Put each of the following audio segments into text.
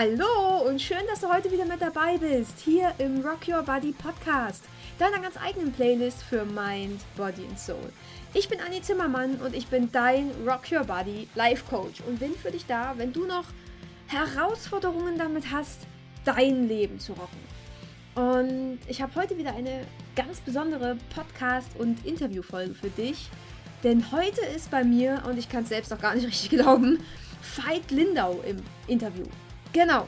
Hallo und schön, dass du heute wieder mit dabei bist, hier im Rock Your Body Podcast, deiner ganz eigenen Playlist für Mind, Body und Soul. Ich bin Anni Zimmermann und ich bin dein Rock Your Body Life Coach und bin für dich da, wenn du noch Herausforderungen damit hast, dein Leben zu rocken. Und ich habe heute wieder eine ganz besondere Podcast- und Interviewfolge für dich, denn heute ist bei mir, und ich kann es selbst auch gar nicht richtig glauben, Veit Lindau im Interview. Genau.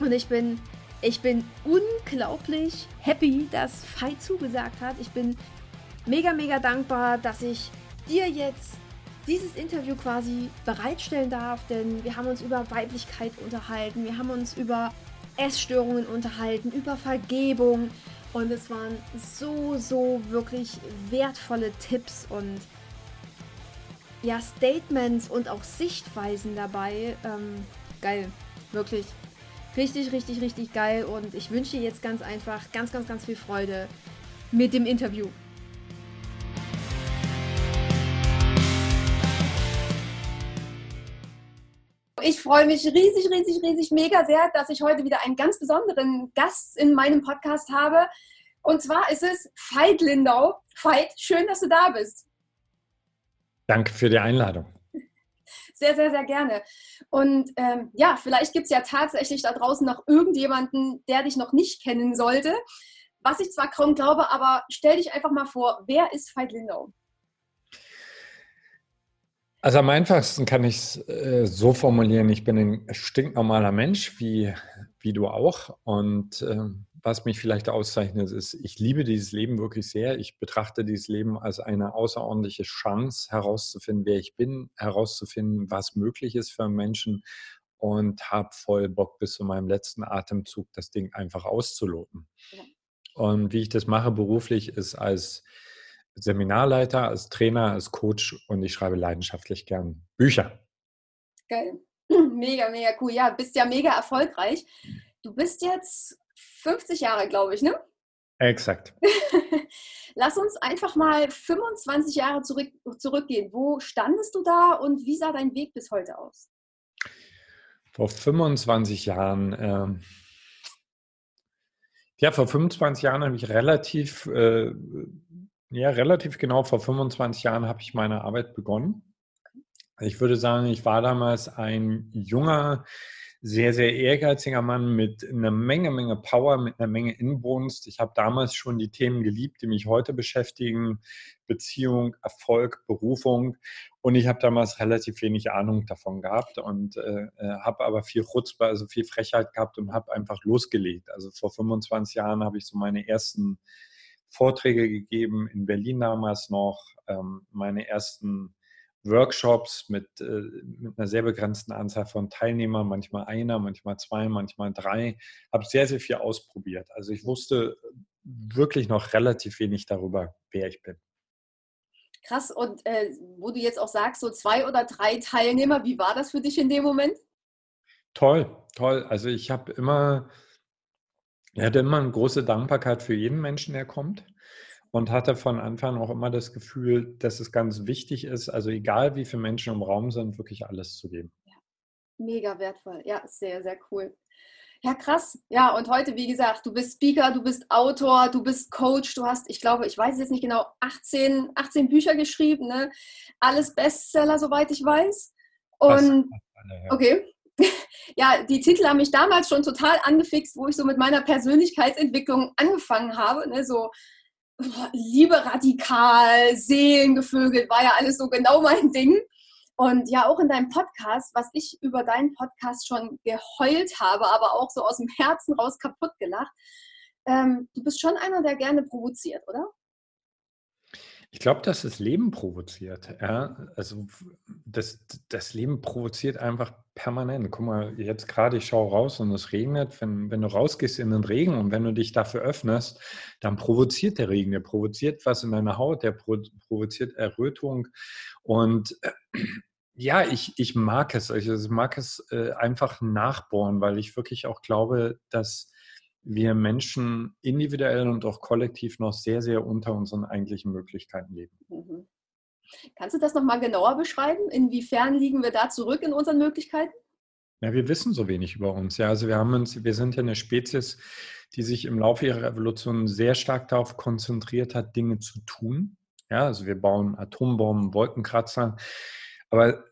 Und ich bin, ich bin unglaublich happy, dass Veit zugesagt hat. Ich bin mega, mega dankbar, dass ich dir jetzt dieses Interview quasi bereitstellen darf, denn wir haben uns über Weiblichkeit unterhalten, wir haben uns über Essstörungen unterhalten, über Vergebung und es waren so, so wirklich wertvolle Tipps und ja, Statements und auch Sichtweisen dabei. Ähm, geil. Wirklich. Richtig, richtig, richtig geil. Und ich wünsche dir jetzt ganz einfach ganz, ganz, ganz viel Freude mit dem Interview. Ich freue mich riesig, riesig, riesig, mega sehr, dass ich heute wieder einen ganz besonderen Gast in meinem Podcast habe. Und zwar ist es Veit Lindau. Veit, schön, dass du da bist. Danke für die Einladung sehr, sehr, sehr gerne. Und ähm, ja, vielleicht gibt es ja tatsächlich da draußen noch irgendjemanden, der dich noch nicht kennen sollte. Was ich zwar kaum glaube, aber stell dich einfach mal vor, vet ist Veit Lindau? Also am einfachsten kann ich es äh, so formulieren, ich bin ein stinknormaler Mensch, wie, wie du auch. Und ähm, was mich vielleicht auszeichnet, ist, ich liebe dieses Leben wirklich sehr. Ich betrachte dieses Leben als eine außerordentliche Chance, herauszufinden, wer ich bin, herauszufinden, was möglich ist für Menschen und habe voll Bock bis zu meinem letzten Atemzug das Ding einfach auszuloten. Ja. Und wie ich das mache beruflich, ist als Seminarleiter, als Trainer, als Coach und ich schreibe leidenschaftlich gern Bücher. Geil. Mega, mega cool. Ja, bist ja mega erfolgreich. Du bist jetzt 50 Jahre, glaube ich, ne? Exakt. Lass uns einfach mal 25 Jahre zurück, zurückgehen. Wo standest du da und wie sah dein Weg bis heute aus? Vor 25 Jahren, äh, ja, vor 25 Jahren habe ich relativ, äh, ja, relativ genau vor 25 Jahren habe ich meine Arbeit begonnen. Ich würde sagen, ich war damals ein junger, sehr, sehr ehrgeiziger Mann mit einer Menge, Menge Power, mit einer Menge Inbrunst. Ich habe damals schon die Themen geliebt, die mich heute beschäftigen. Beziehung, Erfolg, Berufung. Und ich habe damals relativ wenig Ahnung davon gehabt und äh, äh habe aber viel Chutzpe, also viel Frechheit gehabt und habe einfach losgelegt. Also vor 25 Jahren habe ich so meine ersten Vorträge gegeben, in Berlin damals noch, ähm, meine ersten Workshops mit, äh, mit einer sehr begrenzten Anzahl von Teilnehmern, manchmal einer, manchmal zwei, manchmal drei. Habe sehr, sehr viel ausprobiert. Also ich wusste wirklich noch relativ wenig darüber, wer ich bin. Krass, und äh, wo du jetzt auch sagst, so zwei oder drei Teilnehmer, wie war das für dich in dem Moment? Toll, toll. Also ich habe immer, ich hatte immer eine große Dankbarkeit für jeden Menschen, der kommt und hatte von Anfang auch immer das Gefühl, dass es ganz wichtig ist, also egal wie viele Menschen im Raum sind, wirklich alles zu geben. Ja, mega wertvoll. Ja, sehr, sehr cool. Ja, krass. Ja, und heute, wie gesagt, du bist Speaker, du bist Autor, du bist Coach, du hast, ich glaube, ich weiß jetzt nicht genau, 18, 18 Bücher geschrieben, ne? Alles Bestseller, soweit ich weiß. Und okay. Ja, die Titel haben mich damals schon total angefixt, wo ich so mit meiner Persönlichkeitsentwicklung angefangen habe. Ne? So Liebe radikal, Seelengevögelt, war ja alles so genau mein Ding. Und ja, auch in deinem Podcast, was ich über deinen Podcast schon geheult habe, aber auch so aus dem Herzen raus kaputt gelacht. Ähm, du bist schon einer, der gerne provoziert, oder? Ich glaube, dass das Leben provoziert. Ja? Also das, das Leben provoziert einfach permanent. Guck mal, jetzt gerade, ich schaue raus und es regnet. Wenn, wenn du rausgehst in den Regen und wenn du dich dafür öffnest, dann provoziert der Regen. Der provoziert was in deiner Haut, der provoziert Errötung. Und äh, ja, ich, ich mag es. Ich mag es äh, einfach nachbohren, weil ich wirklich auch glaube, dass wir Menschen individuell und auch kollektiv noch sehr, sehr unter unseren eigentlichen Möglichkeiten leben. Mhm. Kannst du das nochmal genauer beschreiben? Inwiefern liegen wir da zurück in unseren Möglichkeiten? Ja, wir wissen so wenig über uns. Ja, also wir haben uns, wir sind ja eine Spezies, die sich im Laufe ihrer Evolution sehr stark darauf konzentriert hat, Dinge zu tun. Ja, also wir bauen Atombomben, Wolkenkratzer, aber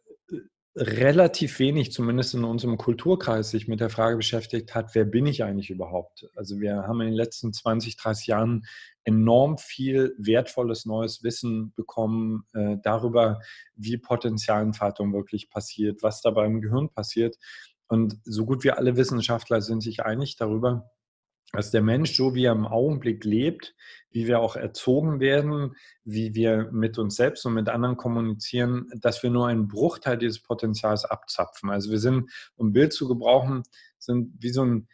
relativ wenig, zumindest in unserem Kulturkreis, sich mit der Frage beschäftigt hat, wer bin ich eigentlich überhaupt? Also wir haben in den letzten 20, 30 Jahren enorm viel wertvolles neues Wissen bekommen äh, darüber, wie Potenzialentfaltung wirklich passiert, was da beim Gehirn passiert. Und so gut wie alle Wissenschaftler sind sich einig darüber, dass der Mensch, so wie er im Augenblick lebt, wie wir auch erzogen werden, wie wir mit uns selbst und mit anderen kommunizieren, dass wir nur einen Bruchteil dieses Potenzials abzapfen. Also wir sind, um Bild zu gebrauchen, sind wie so ein,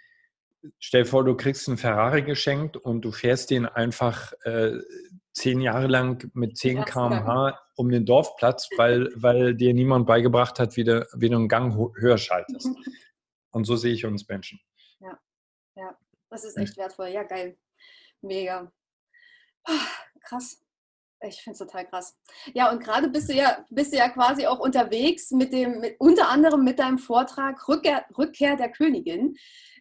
stell dir vor, du kriegst einen Ferrari geschenkt und du fährst den einfach äh, zehn Jahre lang mit 10 km/h um den Dorfplatz, weil, weil dir niemand beigebracht hat, wie du, wie du einen Gang höher schaltest. Und so sehe ich uns Menschen. Ja, ja. Das ist echt wertvoll. Ja, geil. Mega. Krass. Ich finde es total krass. Ja, und gerade bist du ja, bist du ja quasi auch unterwegs mit dem, mit, unter anderem mit deinem Vortrag Rückkehr, Rückkehr der Königin.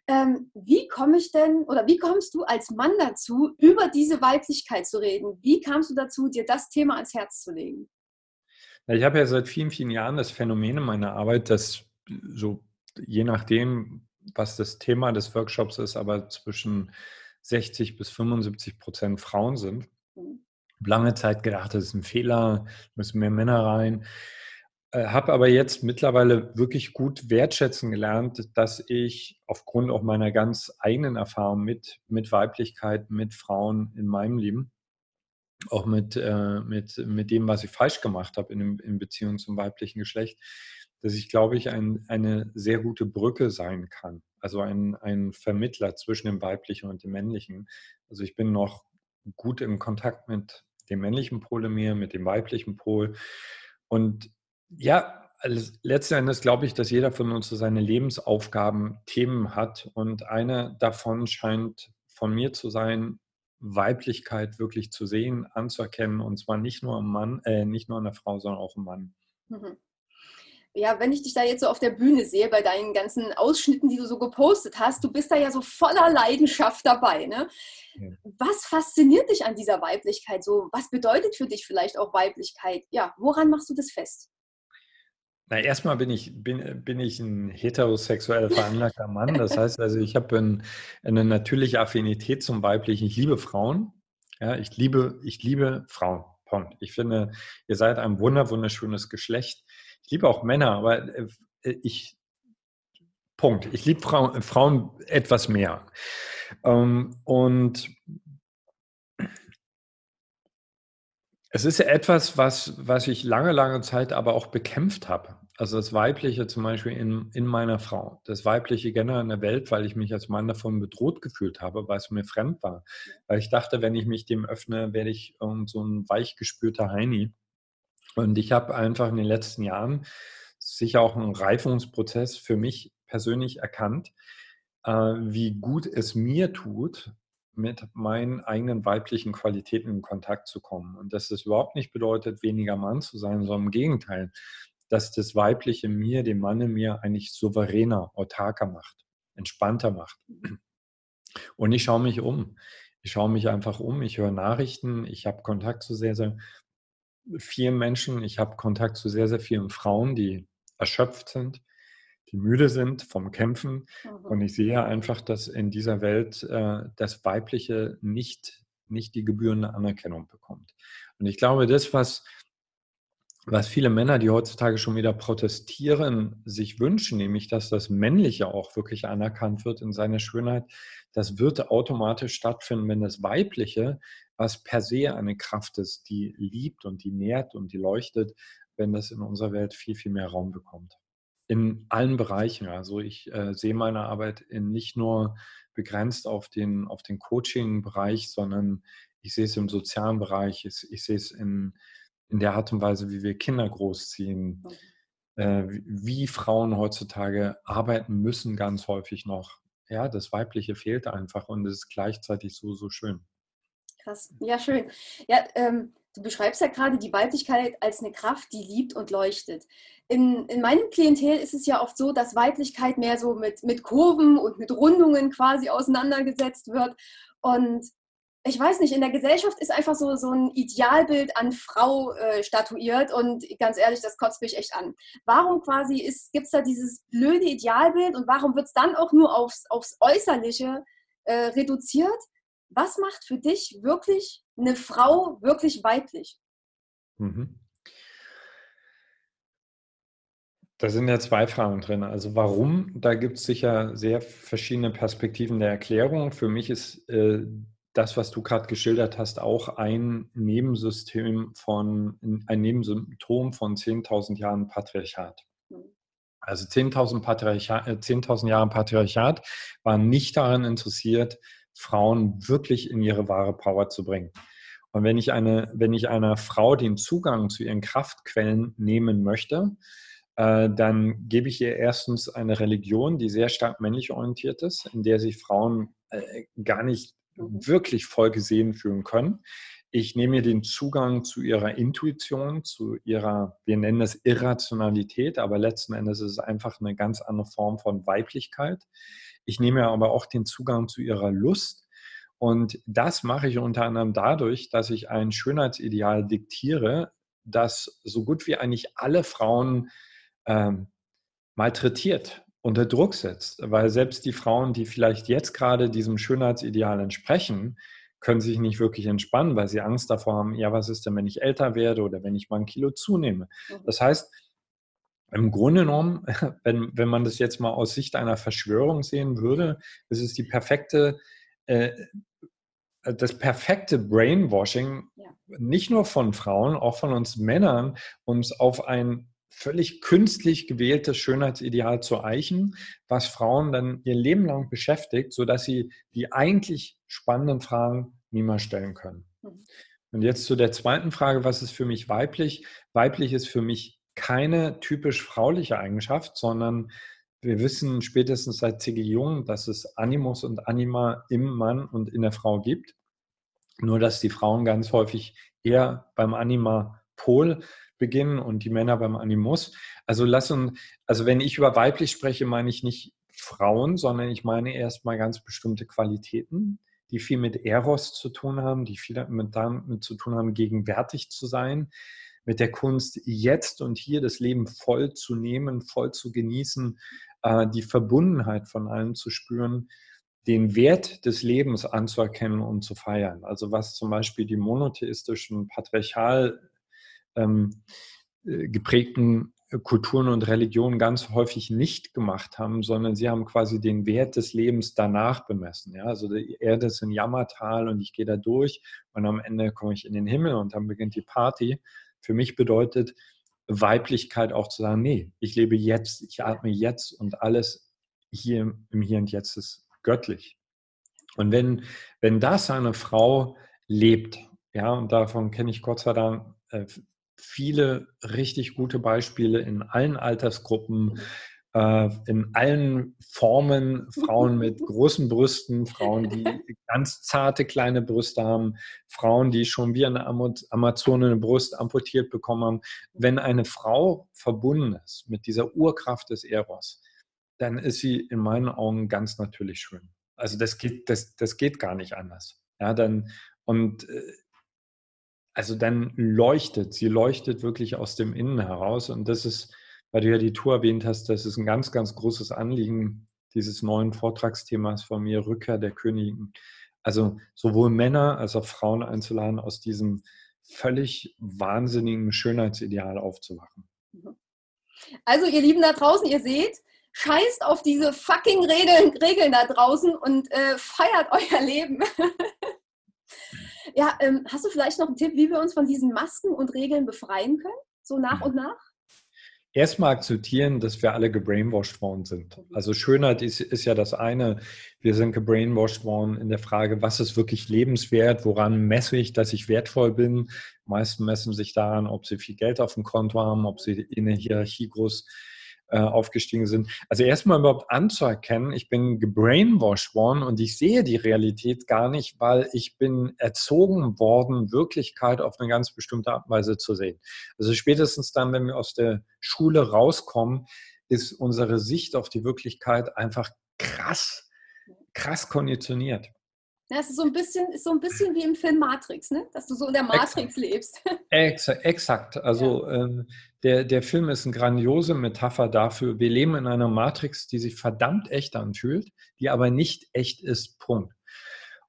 Ähm, wie komme ich denn oder wie kommst du als Mann dazu, über diese Weiblichkeit zu reden? Wie kamst du dazu, dir das Thema ans Herz zu legen? Ich habe ja seit vielen, vielen Jahren das Phänomen in meiner Arbeit, dass so je nachdem, was das Thema des Workshops ist, aber zwischen 60 bis 75 Prozent Frauen sind. Mhm. Lange Zeit gedacht, das ist ein Fehler, müssen mehr Männer rein. Äh, Habe aber jetzt mittlerweile wirklich gut wertschätzen gelernt, dass ich aufgrund auch meiner ganz eigenen Erfahrung mit, mit Weiblichkeit, mit Frauen in meinem Leben, auch mit, äh, mit, mit dem, was ich falsch gemacht habe in, in Beziehung zum weiblichen Geschlecht, dass ich, glaube ich, ein, eine sehr gute Brücke sein kann. Also ein, ein Vermittler zwischen dem weiblichen und dem männlichen. Also ich bin noch gut im Kontakt mit dem männlichen Pol in mir, mit dem weiblichen Pol. Und ja, letzten Endes glaube ich, dass jeder von uns so seine Lebensaufgaben, Themen hat. Und eine davon scheint von mir zu sein, Weiblichkeit wirklich zu sehen, anzuerkennen. Und zwar nicht nur am Mann, äh, nicht nur an der Frau, sondern auch im Mann. Mhm ja, wenn ich dich da jetzt so auf der Bühne sehe, bei deinen ganzen Ausschnitten, die du so gepostet hast, du bist da ja so voller Leidenschaft dabei. Ne? Ja. Was fasziniert dich an dieser Weiblichkeit? So, was bedeutet für dich vielleicht auch Weiblichkeit? Ja, woran machst du das fest? Na, erstmal bin ich, bin, bin ich ein heterosexuell veranlagter Mann. Das heißt also, ich habe ein, eine natürliche Affinität zum Weiblichen. Ich liebe Frauen. Ja, ich liebe, ich liebe Frauen. Punkt. Ich finde, ihr seid ein wunder, wunderschönes Geschlecht. Ich liebe auch Männer, aber äh, ich, Punkt. Ich liebe Frauen, Frauen etwas mehr. Ähm, und es ist etwas, was, was ich lange, lange Zeit aber auch bekämpft habe. Also das Weibliche zum Beispiel in, in meiner Frau, das Weibliche generell in der Welt, weil ich mich als Mann davon bedroht gefühlt habe, weil es mir fremd war. Weil ich dachte, wenn ich mich dem öffne, werde ich so ein weichgespürter Heini. Und ich habe einfach in den letzten Jahren sicher auch einen Reifungsprozess für mich persönlich erkannt, äh, wie gut es mir tut, mit meinen eigenen weiblichen Qualitäten in Kontakt zu kommen. Und dass das überhaupt nicht bedeutet, weniger Mann zu sein, sondern im Gegenteil, dass das Weibliche mir, dem Mann in mir eigentlich souveräner, autarker macht, entspannter macht. Und ich schaue mich um. Ich schaue mich einfach um, ich höre Nachrichten, ich habe Kontakt zu sehr, sehr vielen Menschen. Ich habe Kontakt zu sehr, sehr vielen Frauen, die erschöpft sind, die müde sind vom Kämpfen. Mhm. Und ich sehe einfach, dass in dieser Welt äh, das Weibliche nicht, nicht die gebührende Anerkennung bekommt. Und ich glaube, das, was, was viele Männer, die heutzutage schon wieder protestieren, sich wünschen, nämlich dass das Männliche auch wirklich anerkannt wird in seiner Schönheit, das wird automatisch stattfinden, wenn das Weibliche was per se eine Kraft ist, die liebt und die nährt und die leuchtet, wenn das in unserer Welt viel, viel mehr Raum bekommt. In allen Bereichen. Also ich äh, sehe meine Arbeit in nicht nur begrenzt auf den, auf den Coaching-Bereich, sondern ich sehe es im sozialen Bereich, ich, ich sehe es in, in der Art und Weise, wie wir Kinder großziehen, mhm. äh, wie, wie Frauen heutzutage arbeiten müssen, ganz häufig noch. Ja, das Weibliche fehlt einfach und es ist gleichzeitig so, so schön krass. Ja, schön. Ja, ähm, du beschreibst ja gerade die Weiblichkeit als eine Kraft, die liebt und leuchtet. In, in meinem Klientel ist es ja oft so, dass Weiblichkeit mehr so mit, mit Kurven und mit Rundungen quasi auseinandergesetzt wird. Und ich weiß nicht, in der Gesellschaft ist einfach so, so ein Idealbild an Frau äh, statuiert und ganz ehrlich, das kotzt mich echt an. Warum quasi gibt es da dieses blöde Idealbild und warum wird es dann auch nur aufs, aufs Äußerliche äh, reduziert? Was macht für dich wirklich eine Frau wirklich weiblich? Mhm. Da sind ja zwei Fragen drin. Also warum, da gibt es sicher sehr verschiedene Perspektiven der Erklärung. Für mich ist äh, das, was du gerade geschildert hast, auch ein Nebensystem von, ein Nebensymptom von 10.000 Jahren Patriarchat. Also 10.000 Patriarchat, äh, 10 Jahre Patriarchat waren nicht daran interessiert, Frauen wirklich in ihre wahre Power zu bringen. Und wenn ich, eine, wenn ich einer Frau den Zugang zu ihren Kraftquellen nehmen möchte, äh, dann gebe ich ihr erstens eine Religion, die sehr stark männlich orientiert ist, in der sich Frauen äh, gar nicht Mhm. wirklich voll gesehen fühlen können. Ich nehme mir den Zugang zu ihrer Intuition, zu ihrer, wir nennen es Irrationalität, aber letzten Endes ist es einfach eine ganz andere Form von Weiblichkeit. Ich nehme mir aber auch den Zugang zu ihrer Lust. Und das mache ich unter anderem dadurch, dass ich ein Schönheitsideal diktiere, das so gut wie eigentlich alle Frauen ähm, malträtiert unter Druck setzt. Weil selbst die Frauen, die vielleicht jetzt gerade diesem Schönheitsideal entsprechen, können sich nicht wirklich entspannen, weil sie Angst davor haben, ja, was ist denn, wenn ich älter werde oder wenn ich mal ein Kilo zunehme. Mhm. Das heißt, im Grunde genommen, wenn, wenn man das jetzt mal aus Sicht einer Verschwörung sehen würde, ist es die perfekte, äh, das perfekte Brainwashing, ja. nicht nur von Frauen, auch von uns Männern, uns auf ein völlig künstlich gewähltes Schönheitsideal zu eichen, was Frauen dann ihr Leben lang beschäftigt, sodass sie die eigentlich spannenden Fragen niemals stellen können. Mhm. Und jetzt zu der zweiten Frage, was ist für mich weiblich? Weiblich ist für mich keine typisch frauliche Eigenschaft, sondern wir wissen spätestens seit C.G. Jung, dass es Animus und Anima im Mann und in der Frau gibt. Nur dass die Frauen ganz häufig eher beim Anima-Pol beginnen und die Männer beim Animus. Also lass uns, also wenn ich über weiblich spreche, meine ich nicht Frauen, sondern ich meine erstmal ganz bestimmte Qualitäten, die viel mit Eros zu tun haben, die viel damit, damit zu tun haben, gegenwärtig zu sein, mit der Kunst jetzt und hier das Leben voll zu nehmen, voll zu genießen, äh, die Verbundenheit von allem zu spüren, den Wert des Lebens anzuerkennen und zu feiern. Also was zum Beispiel die monotheistischen, patriarchal ähm, äh, geprägten Kulturen und Religionen ganz häufig nicht gemacht haben, sondern sie haben quasi den Wert des Lebens danach bemessen. Ja? Also die Erde ist ein Jammertal und ich gehe da durch und am Ende komme ich in den Himmel und dann beginnt die Party. Für mich bedeutet Weiblichkeit auch zu sagen, nee, ich lebe jetzt, ich atme jetzt und alles hier im Hier und Jetzt ist göttlich. Und wenn, wenn das eine Frau lebt, ja, und davon kenne ich Gott sei Dank äh, viele richtig gute Beispiele in allen Altersgruppen, äh, in allen Formen. Frauen mit großen Brüsten, Frauen, die ganz zarte kleine Brüste haben, Frauen, die schon wie eine Amazone eine Brust amputiert bekommen haben. Wenn eine Frau verbunden ist mit dieser Urkraft des Eros, dann ist sie in meinen Augen ganz natürlich schön. Also das geht, das, das geht gar nicht anders. Ja, dann, und äh, also dann leuchtet, sie leuchtet wirklich aus dem Innen heraus. Und das ist, weil du ja die Tour erwähnt hast, das ist ein ganz, ganz großes Anliegen dieses neuen Vortragsthemas von mir, Rückkehr der Königin. Also sowohl Männer als auch Frauen einzuladen, aus diesem völlig wahnsinnigen Schönheitsideal aufzuwachen. Also ihr Lieben da draußen, ihr seht, scheißt auf diese fucking Regeln, Regeln da draußen und äh, feiert euer Leben. Ja, ähm, hast du vielleicht noch einen Tipp, wie wir uns von diesen Masken und Regeln befreien können? So nach und nach? Erstmal akzeptieren, dass wir alle gebrainwashed worden sind. Mhm. Also Schönheit ist, ist ja das eine. Wir sind gebrainwashed worden in der Frage, was ist wirklich lebenswert? Woran messe ich, dass ich wertvoll bin? Die meisten messen sich daran, ob sie viel Geld auf dem Konto haben, ob sie in der Hierarchie groß äh, aufgestiegen sind. Also erstmal überhaupt anzuerkennen, ich bin gebrainwashed worden und ich sehe die Realität gar nicht, weil ich bin erzogen worden, Wirklichkeit auf eine ganz bestimmte Art und Weise zu sehen. Also spätestens dann, wenn wir aus der Schule rauskommen, ist unsere Sicht auf die Wirklichkeit einfach krass, krass konditioniert. Ja, es ist so ein bisschen, ist so ein bisschen wie im Film Matrix, ne? dass du so in der Matrix exakt. lebst. Exakt. exakt. Also ja. ähm, der, der Film ist eine grandiose Metapher dafür. Wir leben in einer Matrix, die sich verdammt echt anfühlt, die aber nicht echt ist. Punkt.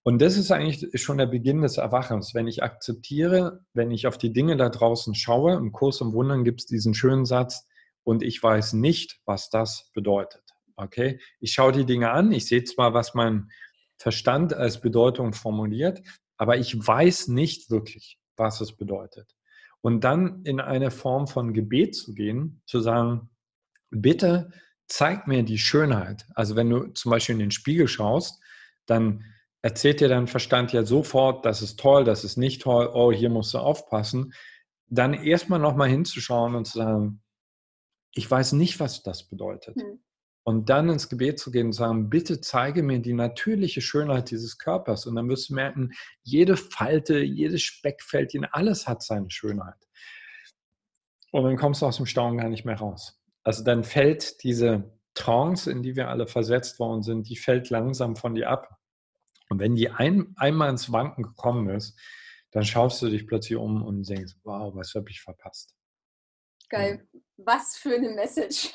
Und das ist eigentlich schon der Beginn des Erwachens. Wenn ich akzeptiere, wenn ich auf die Dinge da draußen schaue, im Kurs im Wundern gibt es diesen schönen Satz, und ich weiß nicht, was das bedeutet. Okay? Ich schaue die Dinge an, ich sehe zwar, was mein Verstand als Bedeutung formuliert, aber ich weiß nicht wirklich, was es bedeutet. Und dann in eine Form von Gebet zu gehen, zu sagen, bitte zeig mir die Schönheit. Also wenn du zum Beispiel in den Spiegel schaust, dann erzählt dir dein Verstand ja sofort, das ist toll, das ist nicht toll, oh, hier musst du aufpassen. Dann erstmal nochmal hinzuschauen und zu sagen, ich weiß nicht, was das bedeutet. Hm. Und dann ins Gebet zu gehen und sagen, bitte zeige mir die natürliche Schönheit dieses Körpers. Und dann wirst du merken, jede Falte, jedes Speckfältchen, alles hat seine Schönheit. Und dann kommst du aus dem Staunen gar nicht mehr raus. Also dann fällt diese Trance, in die wir alle versetzt worden sind, die fällt langsam von dir ab. Und wenn die ein, einmal ins Wanken gekommen ist, dann schaust du dich plötzlich um und denkst, wow, was habe ich verpasst. Geil. Ja. Was für eine Message.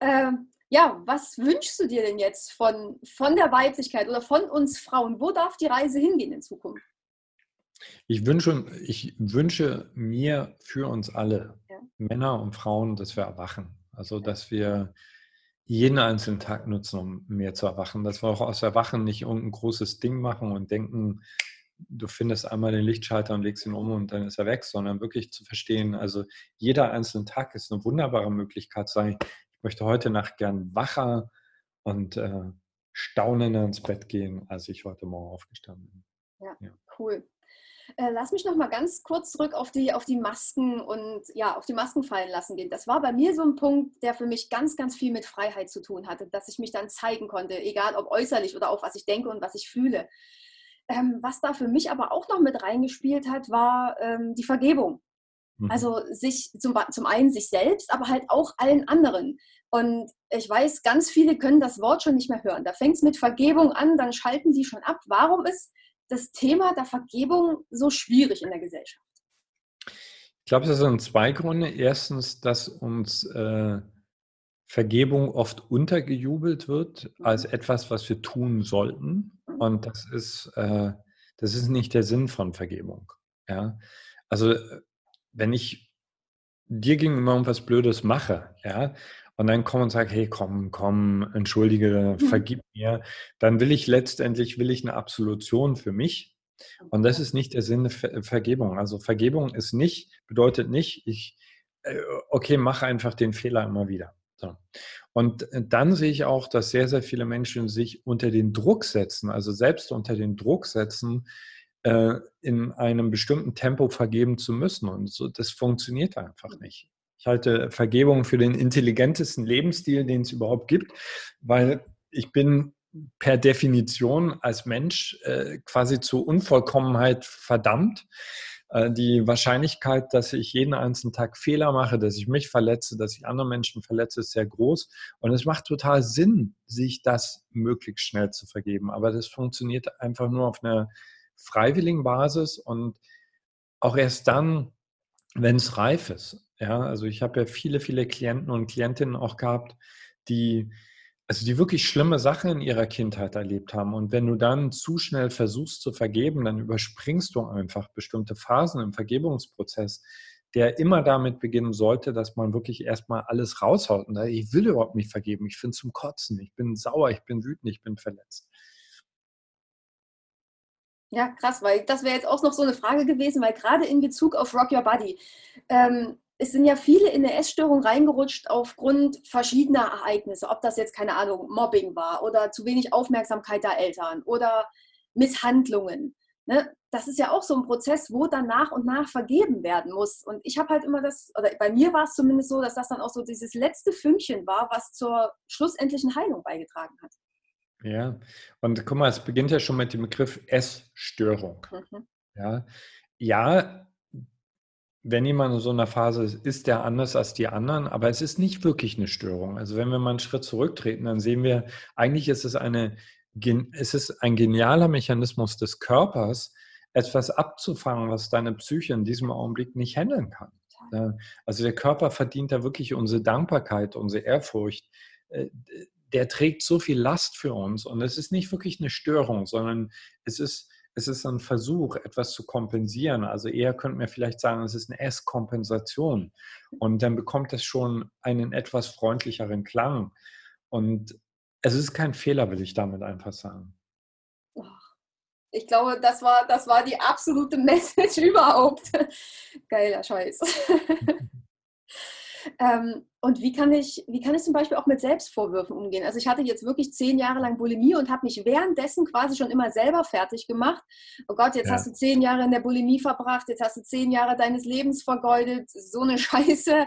Ähm, ja, was wünschst du dir denn jetzt von, von der Weiblichkeit oder von uns Frauen? Wo darf die Reise hingehen in Zukunft? Ich wünsche, ich wünsche mir für uns alle, ja. Männer und Frauen, dass wir erwachen. Also, dass wir jeden einzelnen Tag nutzen, um mehr zu erwachen. Dass wir auch aus Erwachen nicht irgendein großes Ding machen und denken, du findest einmal den Lichtschalter und legst ihn um und dann ist er weg, sondern wirklich zu verstehen, also jeder einzelne Tag ist eine wunderbare Möglichkeit, sei ich möchte heute Nacht gern wacher und äh, staunender ins Bett gehen, als ich heute Morgen aufgestanden bin. Ja, ja. cool. Äh, lass mich noch mal ganz kurz zurück auf die, auf die Masken und ja, auf die Masken fallen lassen gehen. Das war bei mir so ein Punkt, der für mich ganz, ganz viel mit Freiheit zu tun hatte, dass ich mich dann zeigen konnte, egal ob äußerlich oder auch was ich denke und was ich fühle. Ähm, was da für mich aber auch noch mit reingespielt hat, war ähm, die Vergebung. Mhm. Also sich zum, zum einen sich selbst, aber halt auch allen anderen. Und ich weiß, ganz viele können das Wort schon nicht mehr hören. Da fängt es mit Vergebung an, dann schalten sie schon ab. Warum ist das Thema der Vergebung so schwierig in der Gesellschaft? Ich glaube, das sind zwei Gründe. Erstens, dass uns äh, Vergebung oft untergejubelt wird als mhm. etwas, was wir tun sollten. Mhm. Und das ist, äh, das ist nicht der Sinn von Vergebung. Ja? Also wenn ich dir gegenüber irgendwas Blödes mache, ja, und dann komme und sage, hey, komm, komm, entschuldige, mhm. vergib mir, dann will ich letztendlich, will ich eine Absolution für mich. Und das ist nicht der Sinn der Vergebung. Also Vergebung ist nicht, bedeutet nicht, ich, äh, okay, mache einfach den Fehler immer wieder. So. Und äh, dann sehe ich auch, dass sehr, sehr viele Menschen sich unter den Druck setzen, also selbst unter den Druck setzen, äh, in einem bestimmten Tempo vergeben zu müssen. Und so, das funktioniert einfach mhm. nicht. Ich halte Vergebung für den intelligentesten Lebensstil, den es überhaupt gibt, weil ich bin per Definition als Mensch äh, quasi zur Unvollkommenheit verdammt. Äh, die Wahrscheinlichkeit, dass ich jeden einzelnen Tag Fehler mache, dass ich mich verletze, dass ich andere Menschen verletze, ist sehr groß. Und es macht total Sinn, sich das möglichst schnell zu vergeben. Aber das funktioniert einfach nur auf einer freiwilligen Basis und auch erst dann, wenn es reif ist. Ja, also ich habe ja viele, viele Klienten und Klientinnen auch gehabt, die, also die wirklich schlimme Sachen in ihrer Kindheit erlebt haben. Und wenn du dann zu schnell versuchst zu vergeben, dann überspringst du einfach bestimmte Phasen im Vergebungsprozess, der immer damit beginnen sollte, dass man wirklich erstmal alles raushaut. Und ich will überhaupt nicht vergeben, ich finde zum Kotzen, ich bin sauer, ich bin wütend, ich bin verletzt. Ja, krass, weil das wäre jetzt auch noch so eine Frage gewesen, weil gerade in Bezug auf Rock Your Body, ähm, es sind ja viele in eine Essstörung reingerutscht aufgrund verschiedener Ereignisse, ob das jetzt, keine Ahnung, Mobbing war oder zu wenig Aufmerksamkeit der Eltern oder Misshandlungen. ne, das ist ja auch so ein Prozess, wo dann nach und nach vergeben werden muss. Und ich habe halt immer das, oder bei mir war es zumindest so, dass das dann auch so dieses letzte Fünkchen war, was zur schlussendlichen Heilung beigetragen hat. Ja, und guck mal, es beginnt ja schon mit dem Begriff Essstörung. Mhm. Ja, ja, wenn jemand in so einer Phase ist, ist der anders als die anderen, aber es ist nicht wirklich eine Störung. Also wenn wir mal einen Schritt zurücktreten, dann sehen wir, eigentlich ist es eine, es ist ein genialer Mechanismus des Körpers, etwas abzufangen, was deine Psyche in diesem Augenblick nicht handeln kann. Also der Körper verdient da wirklich unsere Dankbarkeit, unsere Ehrfurcht. Der trägt so viel Last für uns und es ist nicht wirklich eine Störung, sondern es ist, es ist ein Versuch, etwas zu kompensieren. Also eher könnte man vielleicht sagen, es ist eine Esskompensation und dann bekommt es schon einen etwas freundlicheren Klang. Und es ist kein Fehler, will ich damit einfach sagen. Ich glaube, das war, das war die absolute Message überhaupt. Geiler Scheiß. ähm, und wie kann, ich, wie kann ich zum Beispiel auch mit Selbstvorwürfen umgehen? Also ich hatte jetzt wirklich zehn Jahre lang Bulimie und habe mich währenddessen quasi schon immer selber fertig gemacht. Oh Gott, jetzt ja. hast du zehn Jahre in der Bulimie verbracht, jetzt hast du zehn Jahre deines Lebens vergeudet, so eine Scheiße.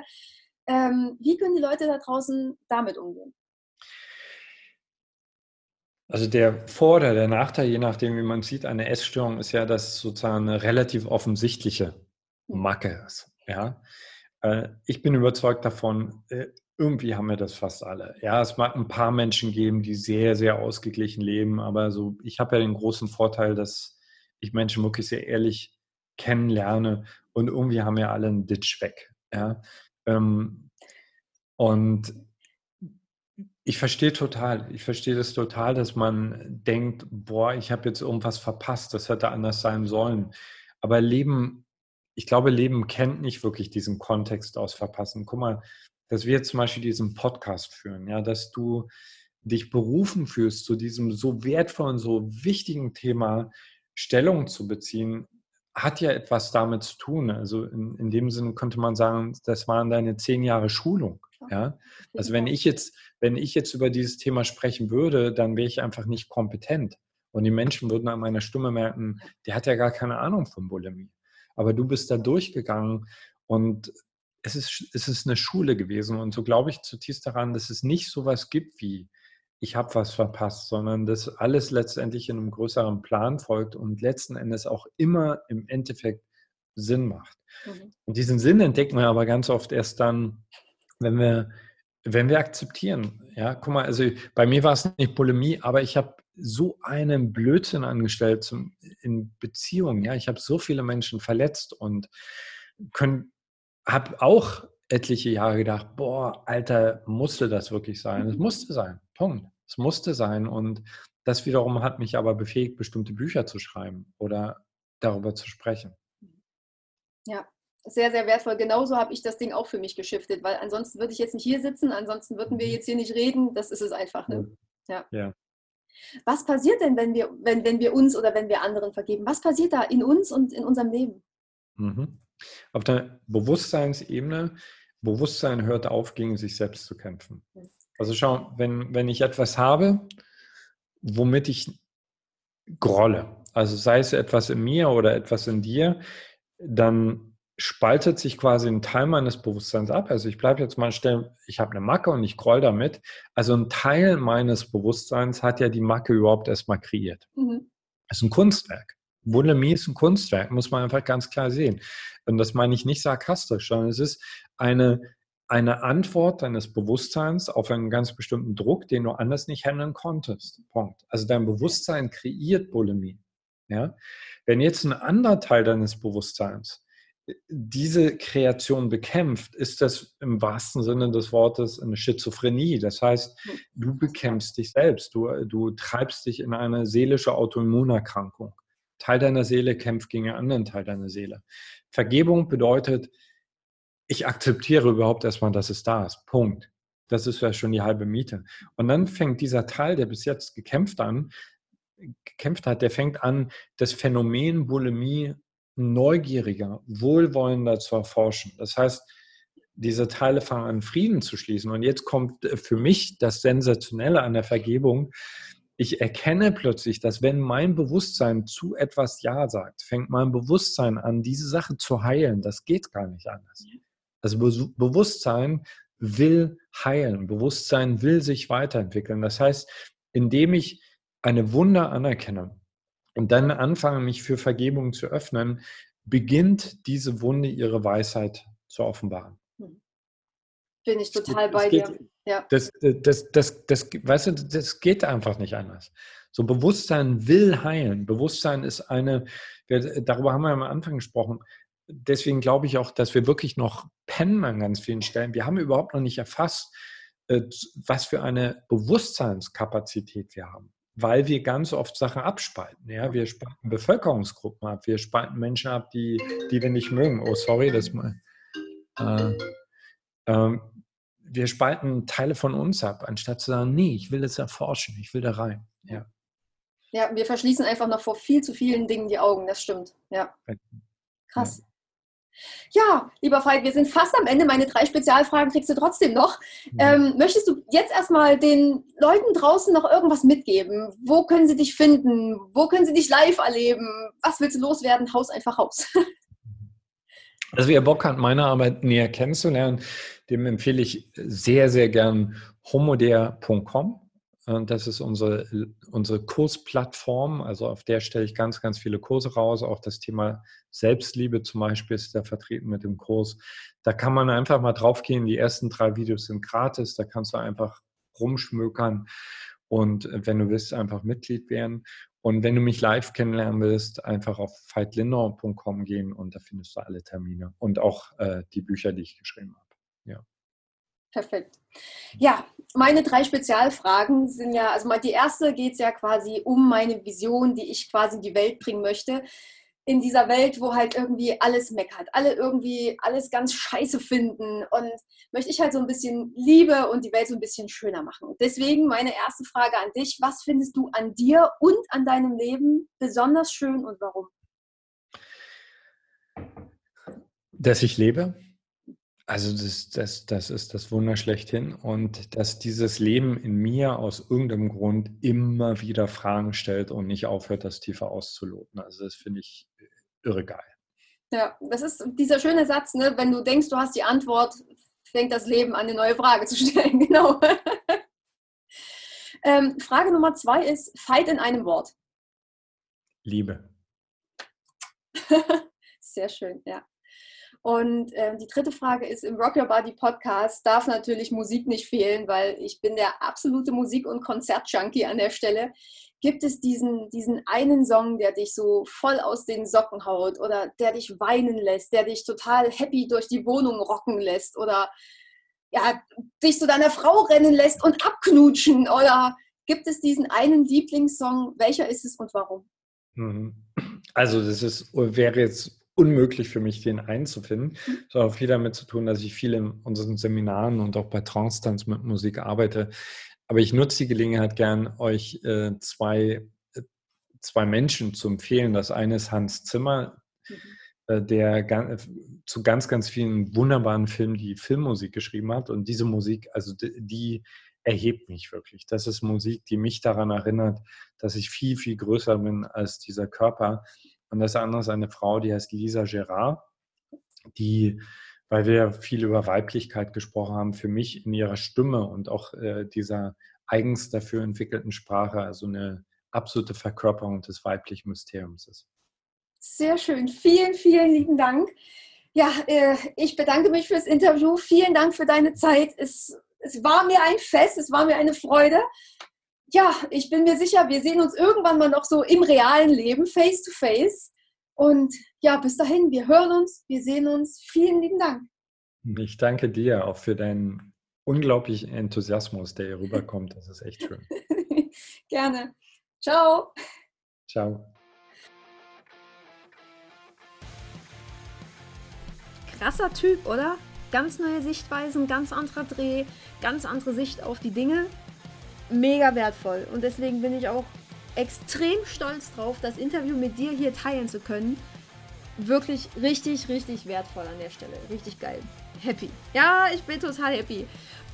Ähm, wie können die Leute da draußen damit umgehen? Also der Vor- oder der Nachteil, je nachdem, wie man sieht, eine Essstörung ist ja, dass sozusagen eine relativ offensichtliche Macke ist. Ja? Äh, ich bin überzeugt davon, äh, irgendwie haben wir das fast alle. Ja, es mag ein paar Menschen geben, die sehr, sehr ausgeglichen leben, aber so, ich habe ja den großen Vorteil, dass ich Menschen wirklich sehr ehrlich kennenlerne und irgendwie haben wir alle einen Ditch weg. Ja? Ähm, und ich verstehe total. Ich verstehe das total, dass man denkt, boah, ich habe jetzt irgendwas verpasst, das hätte anders sein sollen. Aber Leben, ich glaube, Leben kennt nicht wirklich diesen Kontext aus Verpassen. Guck mal, dass wir zum Beispiel diesen Podcast führen, ja, dass du dich berufen fühlst, zu diesem so wertvollen, so wichtigen Thema Stellung zu beziehen, hat ja etwas damit zu tun. Also in, in dem Sinne könnte man sagen, das waren deine zehn Jahre Schulung. Ja? Also wenn ich jetzt, wenn ich jetzt über dieses Thema sprechen würde, dann wäre ich einfach nicht kompetent. Und die Menschen würden an meiner Stimme merken, der hat ja gar keine Ahnung von Bulimie. Aber du bist da durchgegangen und es ist, es ist eine Schule gewesen. Und so glaube ich zutiefst daran, dass es nicht so was gibt wie, ich habe was verpasst, sondern dass alles letztendlich in einem größeren Plan folgt und letzten Endes auch immer im Endeffekt Sinn macht. Mhm. Und diesen Sinn entdecken wir aber ganz oft erst dann, wenn wir, wenn wir akzeptieren. Ja, guck mal, also bei mir war es nicht Polemie, aber ich habe so einen Blödsinn angestellt zum, in Beziehungen. Ja, ich habe so viele Menschen verletzt und habe auch etliche Jahre gedacht, boah, Alter, musste das wirklich sein? Es musste sein. Punkt. Es musste sein. Und das wiederum hat mich aber befähigt, bestimmte Bücher zu schreiben oder darüber zu sprechen. Ja, sehr, sehr wertvoll. Genauso habe ich das Ding auch für mich geschiftet, weil ansonsten würde ich jetzt nicht hier sitzen, ansonsten würden wir mhm. jetzt hier nicht reden. Das ist es einfach. Ne? Ja. ja. Was passiert denn, wenn wir, wenn, wenn wir uns oder wenn wir anderen vergeben? Was passiert da in uns und in unserem Leben? Mhm. Auf der Bewusstseinsebene, Bewusstsein hört auf, gegen sich selbst zu kämpfen. Also schau, wenn, wenn ich etwas habe, womit ich grolle, also sei es etwas in mir oder etwas in dir, dann spaltet sich quasi ein Teil meines Bewusstseins ab. Also ich bleibe jetzt mal stellen, ich habe eine Macke und ich groll damit. Also ein Teil meines Bewusstseins hat ja die Macke überhaupt erstmal kreiert. Mhm. Das ist ein Kunstwerk. Bulimie ist ein Kunstwerk, muss man einfach ganz klar sehen. Und das meine ich nicht sarkastisch, sondern es ist eine, eine Antwort deines Bewusstseins auf einen ganz bestimmten Druck, den du anders nicht handeln konntest. Punkt. Also dein Bewusstsein kreiert Bulimie. Ja? Wenn jetzt ein anderer Teil deines Bewusstseins diese Kreation bekämpft, ist das im wahrsten Sinne des Wortes eine Schizophrenie. Das heißt, du bekämpfst dich selbst, du, du treibst dich in eine seelische Autoimmunerkrankung. Teil deiner Seele kämpft gegen einen anderen Teil deiner Seele. Vergebung bedeutet, ich akzeptiere überhaupt erstmal, dass es da ist. Punkt. Das ist ja schon die halbe Miete. Und dann fängt dieser Teil, der bis jetzt gekämpft an, gekämpft hat, der fängt an, das Phänomen Bulimie neugieriger, wohlwollender zu erforschen. Das heißt, diese Teile fangen an, Frieden zu schließen. Und jetzt kommt für mich das Sensationelle an der Vergebung. ich erkenne plötzlich, dass wenn mein Bewusstsein zu etwas Ja sagt, fängt mein Bewusstsein an, diese Sache zu heilen. Das geht gar nicht anders. Also Be Bewusstsein will heilen. Bewusstsein will sich weiterentwickeln. Das heißt, indem ich eine Wunder anerkenne und dann anfange, mich für Vergebung zu öffnen, beginnt diese Wunde ihre Weisheit zu offenbaren. Hm. Bin ich total das bei geht, dir. Ja. Das, das, das, das, weißt du, das geht einfach nicht anders. So Bewusstsein will heilen. Bewusstsein ist eine, darüber haben wir am Anfang gesprochen. Deswegen glaube ich auch, dass wir wirklich noch pennen an ganz vielen Stellen. Wir haben überhaupt noch nicht erfasst, äh, was für eine Bewusstseinskapazität wir haben weil wir ganz oft Sachen abspalten. Ja? Wir spalten Bevölkerungsgruppen ab, wir spalten Menschen ab, die, die wir nicht mögen. Oh, sorry, das mal. Äh, äh, wir spalten Teile von uns ab, anstatt zu sagen, nee, ich will das erforschen, ich will da rein. Ja. Ja, wir verschließen einfach noch vor viel zu vielen Dingen die Augen, das stimmt. Ja. Krass. Ja. Ja, lieber Veit, wir sind fast am Ende. Meine drei Spezialfragen kriegst du trotzdem noch. Ja. Ähm, möchtest du jetzt erstmal den Leuten draußen noch irgendwas mitgeben? Wo können sie dich finden? Wo können sie dich live erleben? Was willst du loswerden? Haus einfach raus. Also wer Bock hat, meine Arbeit näher kennenzulernen, dem empfehle ich sehr, sehr gern homoder.com. Das ist unsere, unsere Kursplattform. Also auf der stelle ich ganz, ganz viele Kurse raus. Auch das Thema Selbstliebe zum Beispiel ist da vertreten mit dem Kurs. Da kann man einfach mal draufgehen. Die ersten drei Videos sind gratis. Da kannst du einfach rumschmökern und wenn du willst, einfach Mitglied werden. Und wenn du mich live kennenlernen willst, einfach auf veitlindau.com gehen und da findest du alle Termine und auch äh, die Bücher, die ich geschrieben habe. Ja. Perfekt. Ja, meine drei Spezialfragen sind ja, also die erste geht es ja quasi um meine Vision, die ich quasi in die Welt bringen möchte. In dieser Welt, wo halt irgendwie alles meckert, alle irgendwie alles ganz scheiße finden und möchte ich halt so ein bisschen Liebe und die Welt so ein bisschen schöner machen. Deswegen meine erste Frage an dich, was findest du an dir und an deinem Leben besonders schön und warum? Dass ich lebe, also das, das, das ist das Wunder schlechthin und dass dieses Leben in mir aus irgendeinem Grund immer wieder Fragen stellt und nicht aufhört, das tiefer auszuloten. Also das finde ich irre geil. Ja, das ist dieser schöne Satz, ne? wenn du denkst, du hast die Antwort, fängt das Leben an, eine neue Frage zu stellen. Genau. ähm, Frage Nummer zwei ist, Fight in einem Wort. Liebe. Sehr schön, ja. Und äh, die dritte Frage ist, im Rock Your Body Podcast darf natürlich Musik nicht fehlen, weil ich bin der absolute Musik- und Konzertjunkie an der Stelle. Gibt es diesen, diesen einen Song, der dich so voll aus den Socken haut oder der dich weinen lässt, der dich total happy durch die Wohnung rocken lässt oder ja, dich zu deiner Frau rennen lässt und abknutschen? Oder gibt es diesen einen Lieblingssong? Welcher ist es und warum? Mhm. Also das ist, wäre jetzt unmöglich für mich, den einzufinden. Das hat auch viel damit zu tun, dass ich viel in unseren Seminaren und auch bei Trance-Tanz mit Musik arbeite. Aber ich nutze die Gelegenheit gern, euch äh, zwei, äh, zwei Menschen zu empfehlen. Das eine ist Hans Zimmer, mhm. äh, der ganz, zu ganz, ganz vielen wunderbaren Filmen die Filmmusik geschrieben hat. Und diese Musik, also die, die erhebt mich wirklich. Das ist Musik, die mich daran erinnert, dass ich viel, viel größer bin als dieser Körper und das andere ist eine Frau, die heißt Lisa Gerard, die, weil wir viel über Weiblichkeit gesprochen haben, für mich in ihrer Stimme und auch äh, dieser eigens dafür entwickelten Sprache, also eine absolute Verkörperung des weiblichen Mysteriums ist. Sehr schön. Vielen, vielen lieben Dank. Ja, äh, ich bedanke mich fürs Interview. Vielen Dank für deine Zeit. Es, es war mir ein Fest, es war mir eine Freude ja, ich bin mir sicher, wir sehen uns irgendwann mal noch so im realen Leben, face to face. Und ja, bis dahin, wir hören uns, wir sehen uns. Vielen lieben Dank. Ich danke dir auch für deinen unglaublichen Enthusiasmus, der hier rüberkommt. Das ist echt schön. Gerne. Ciao. Ciao. Krasser Typ, oder? Ganz neue Sichtweisen, ganz anderer Dreh, ganz andere Sicht auf die Dinge mega wertvoll. Und deswegen bin ich auch extrem stolz drauf, das Interview mit dir hier teilen zu können. Wirklich richtig, richtig wertvoll an der Stelle. Richtig geil. Happy. Ja, ich bin total happy.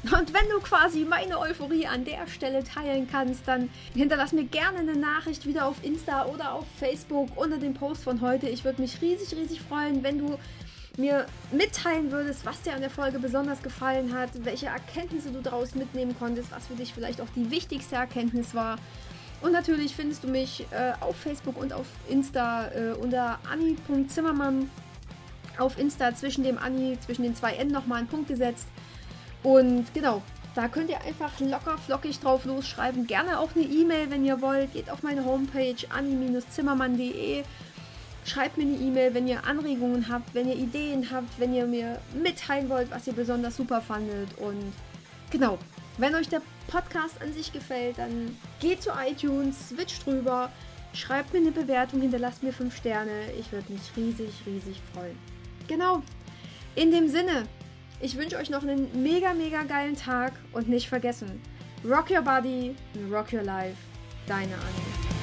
Und wenn du quasi meine Euphorie an der Stelle teilen kannst, dann hinterlass mir gerne eine Nachricht wieder auf Insta oder auf Facebook unter dem Post von heute. Ich würde mich riesig, riesig freuen, wenn du mir mitteilen würdest, was dir an der Folge besonders gefallen hat, welche Erkenntnisse du daraus mitnehmen konntest, was für dich vielleicht auch die wichtigste Erkenntnis war. Und natürlich findest du mich äh, auf Facebook und auf Insta äh, unter anni.zimmermann. Auf Insta zwischen dem Anni, zwischen den zwei N nochmal einen Punkt gesetzt. Und genau, da könnt ihr einfach locker flockig drauf losschreiben. Gerne auch eine E-Mail, wenn ihr wollt. Geht auf meine Homepage anni-zimmermann.de. Schreibt mir eine E-Mail, wenn ihr Anregungen habt, wenn ihr Ideen habt, wenn ihr mir mitteilen wollt, was ihr besonders super fandet. Und genau, wenn euch der Podcast an sich gefällt, dann geht zu iTunes, switcht drüber, schreibt mir eine Bewertung, hinterlasst mir 5 Sterne. Ich würde mich riesig, riesig freuen. Genau. In dem Sinne, ich wünsche euch noch einen mega, mega geilen Tag und nicht vergessen, rock your body rock your life. Deine Anne.